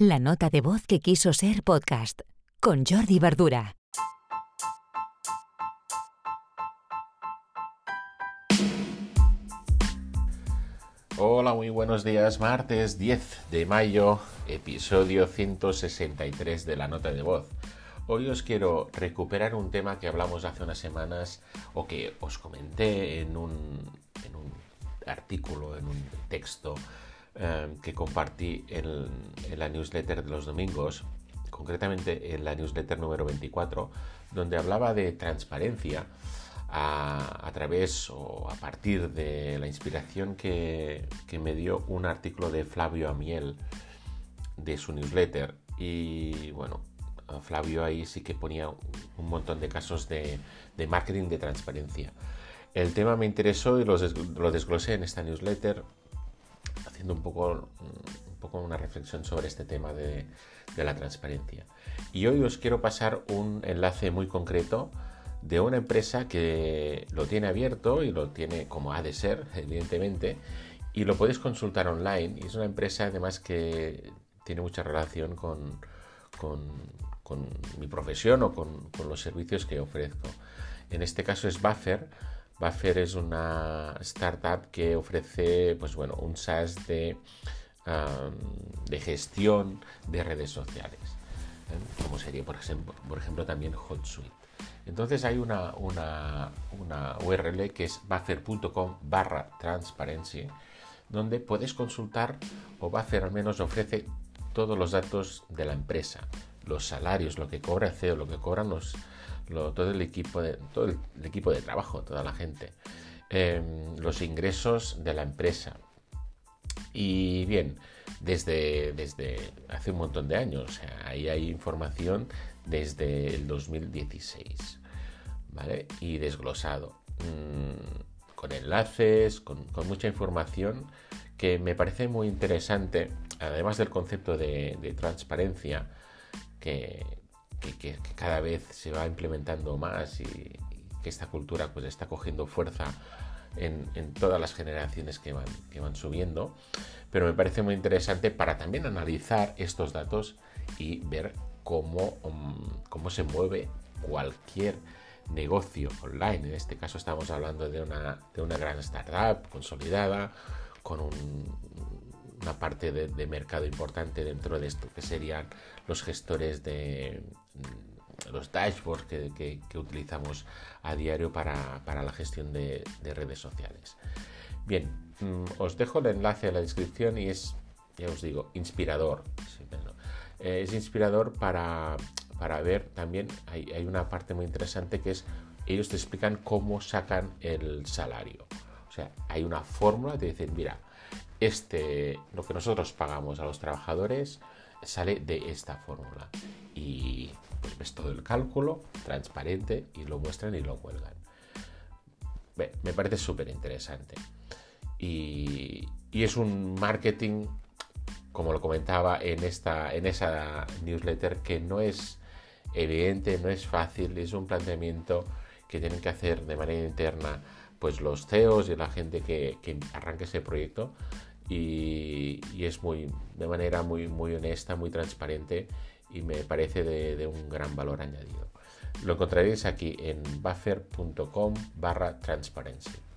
La nota de voz que quiso ser podcast con Jordi Verdura. Hola, muy buenos días. Martes 10 de mayo, episodio 163 de la nota de voz. Hoy os quiero recuperar un tema que hablamos hace unas semanas o que os comenté en un, en un artículo, en un texto eh, que compartí en, la newsletter de los domingos, concretamente en la newsletter número 24, donde hablaba de transparencia a, través o a partir de la inspiración que, me dio un artículo de Flavio Amiel de su newsletter. Y bueno, Flavio ahí sí que ponía un montón de casos de, marketing de transparencia. El tema me interesó y lo, desglosé en esta newsletter, haciendo un poco, un poco una reflexión sobre este tema de, la transparencia. Y hoy os quiero pasar un enlace muy concreto de una empresa que lo tiene abierto y lo tiene como ha de ser, evidentemente, y lo podéis consultar online. Y es una empresa además que tiene mucha relación con, mi profesión o con, los servicios que ofrezco. En este caso es Buffer. Buffer es una startup que ofrece pues bueno, un SaaS de, gestión de redes sociales, ¿eh? como sería por ejemplo, por ejemplo también HotSuite. Entonces hay una, URL que es buffer.com barra transparency, donde puedes consultar o Buffer al menos ofrece todos los datos de la empresa, los salarios, lo que cobra CEO, lo que cobran los, todo, el equipo de, todo el, equipo de trabajo, toda la gente, em, los ingresos de la empresa. Y bien, desde, desde hace un montón de años, ahí hay información desde el 2016, ¿vale? Y desglosado, mm, con enlaces, con, mucha información que me parece muy interesante, además del concepto de, transparencia que, cada vez se va implementando más y, que esta cultura pues está cogiendo fuerza en, todas las generaciones que van, que van subiendo, pero me parece muy interesante para también analizar estos datos y ver Mm, cómo, se mueve cualquier negocio online. En este caso estamos hablando de una, de una gran startup consolidada, con una parte de, mercado importante dentro de esto, que serían los gestores de mm, los dashboards que, utilizamos a diario para, la gestión de, redes sociales. Bien, mm, os dejo el enlace en la descripción y es, ya os digo, inspirador. Eh, es inspirador para, ver también, hay, una parte muy interesante que es, ellos te explican cómo sacan el salario. O sea, hay una fórmula de decir, mira, este, lo que nosotros pagamos a los trabajadores sale de esta fórmula. Y pues ves todo el cálculo transparente y lo muestran y lo cuelgan. me parece súper interesante. Y, y, es un marketing como lo comentaba en, esta, en esa newsletter, que no es evidente, no es fácil, es un planteamiento que tienen que hacer de manera interna pues los CEOs y la gente que, que arranque ese proyecto y, es muy de manera muy, muy honesta, muy transparente y me parece de, de un gran valor añadido. Lo encontraréis aquí en buffer.com barra transparencia.